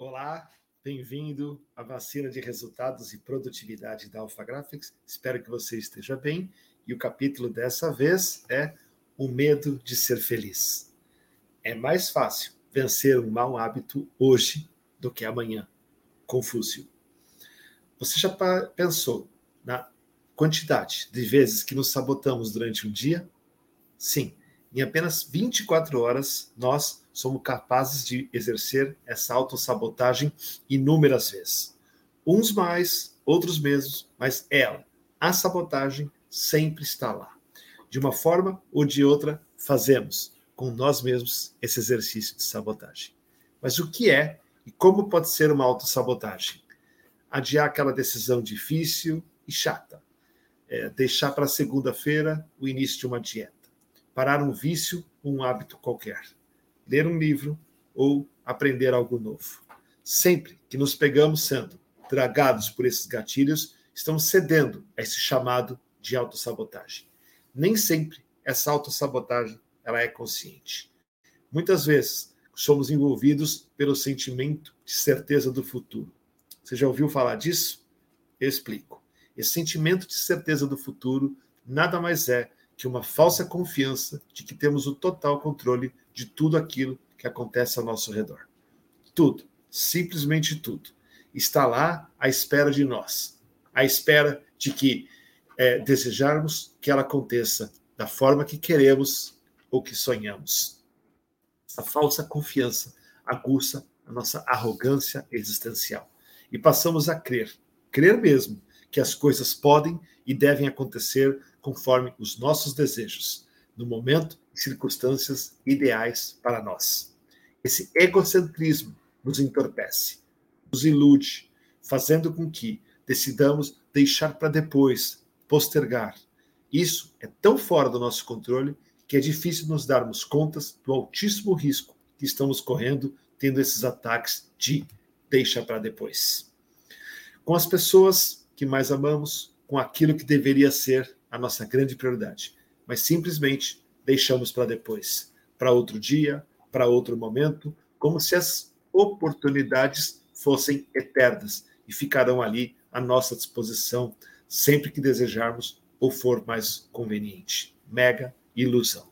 Olá, bem-vindo à vacina de resultados e produtividade da Alpha Graphics. Espero que você esteja bem. E o capítulo dessa vez é o medo de ser feliz. É mais fácil vencer um mau hábito hoje do que amanhã. Confúcio. Você já pensou na quantidade de vezes que nos sabotamos durante um dia? Sim, em apenas 24 horas nós somos capazes de exercer essa autossabotagem inúmeras vezes. Uns mais, outros menos, mas ela, a sabotagem, sempre está lá. De uma forma ou de outra, fazemos com nós mesmos esse exercício de sabotagem. Mas o que é e como pode ser uma autossabotagem? Adiar aquela decisão difícil e chata. É, deixar para segunda-feira o início de uma dieta. Parar um vício, um hábito qualquer ler um livro ou aprender algo novo. Sempre que nos pegamos sendo dragados por esses gatilhos, estamos cedendo a esse chamado de autossabotagem. Nem sempre essa autossabotagem ela é consciente. Muitas vezes somos envolvidos pelo sentimento de certeza do futuro. Você já ouviu falar disso? Eu explico. Esse sentimento de certeza do futuro nada mais é que uma falsa confiança de que temos o total controle de tudo aquilo que acontece ao nosso redor. Tudo, simplesmente tudo, está lá à espera de nós, à espera de que é, desejarmos que ela aconteça da forma que queremos ou que sonhamos. Essa falsa confiança aguça a nossa arrogância existencial e passamos a crer, crer mesmo, que as coisas podem e devem acontecer conforme os nossos desejos, no momento e circunstâncias ideais para nós. Esse egocentrismo nos entorpece, nos ilude, fazendo com que decidamos deixar para depois, postergar. Isso é tão fora do nosso controle que é difícil nos darmos contas do altíssimo risco que estamos correndo tendo esses ataques de deixa para depois. Com as pessoas que mais amamos, com aquilo que deveria ser a nossa grande prioridade, mas simplesmente deixamos para depois, para outro dia, para outro momento, como se as oportunidades fossem eternas e ficarão ali à nossa disposição sempre que desejarmos ou for mais conveniente. Mega ilusão.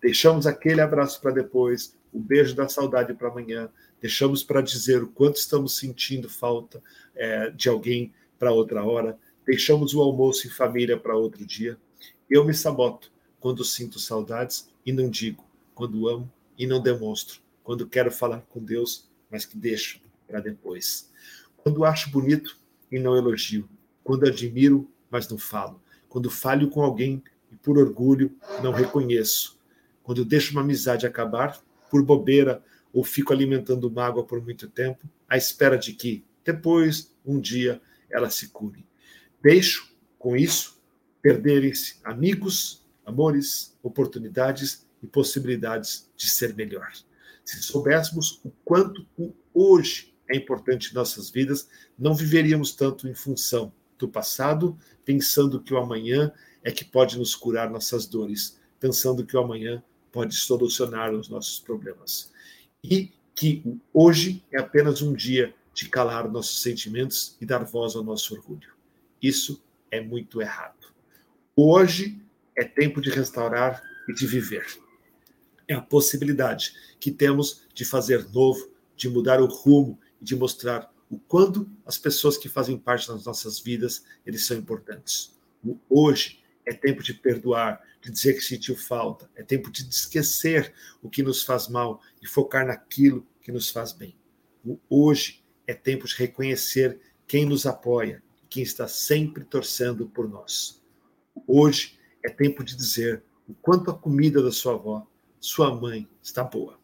Deixamos aquele abraço para depois, o beijo da saudade para amanhã, deixamos para dizer o quanto estamos sentindo falta é, de alguém para outra hora, deixamos o almoço em família para outro dia. Eu me saboto quando sinto saudades e não digo, quando amo e não demonstro, quando quero falar com Deus, mas que deixo para depois. Quando acho bonito e não elogio, quando admiro, mas não falo, quando falho com alguém e por orgulho não reconheço, quando deixo uma amizade acabar por bobeira ou fico alimentando mágoa por muito tempo, à espera de que, depois, um dia, ela se cure. Deixo, com isso, perderem-se amigos, amores, oportunidades e possibilidades de ser melhor. Se soubéssemos o quanto o hoje é importante em nossas vidas, não viveríamos tanto em função do passado, pensando que o amanhã é que pode nos curar nossas dores, pensando que o amanhã pode solucionar os nossos problemas. E que hoje é apenas um dia de calar nossos sentimentos e dar voz ao nosso orgulho. Isso é muito errado. Hoje é tempo de restaurar e de viver. É a possibilidade que temos de fazer novo, de mudar o rumo e de mostrar o quanto as pessoas que fazem parte das nossas vidas, eles são importantes. Hoje é tempo de perdoar, de dizer que sentiu falta, é tempo de esquecer o que nos faz mal e focar naquilo que nos faz bem. Hoje é tempo de reconhecer quem nos apoia, quem está sempre torcendo por nós. Hoje é tempo de dizer o quanto a comida da sua avó, sua mãe, está boa.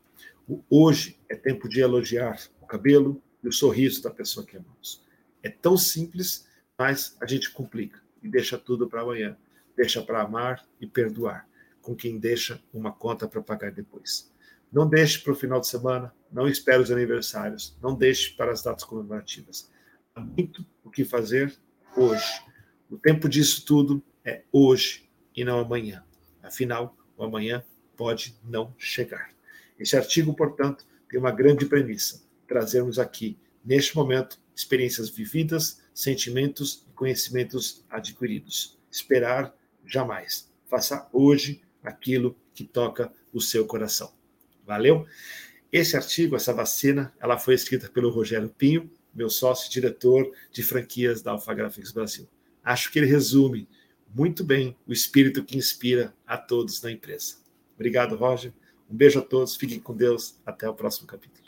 Hoje é tempo de elogiar o cabelo e o sorriso da pessoa que amamos. É tão simples, mas a gente complica e deixa tudo para amanhã. Deixa para amar e perdoar, com quem deixa uma conta para pagar depois. Não deixe para o final de semana, não espere os aniversários, não deixe para as datas comemorativas. Há muito o que fazer hoje. O tempo disso tudo é hoje e não amanhã. Afinal, o amanhã pode não chegar. Esse artigo, portanto, tem uma grande premissa: trazermos aqui neste momento, experiências vividas, sentimentos e conhecimentos adquiridos. Esperar jamais. Faça hoje aquilo que toca o seu coração. Valeu? Esse artigo, essa vacina, ela foi escrita pelo Rogério Pinho, meu sócio diretor de franquias da Alpha Graphics Brasil. Acho que ele resume muito bem o espírito que inspira a todos na empresa. Obrigado, Roger. Um beijo a todos, fiquem com Deus. Até o próximo capítulo.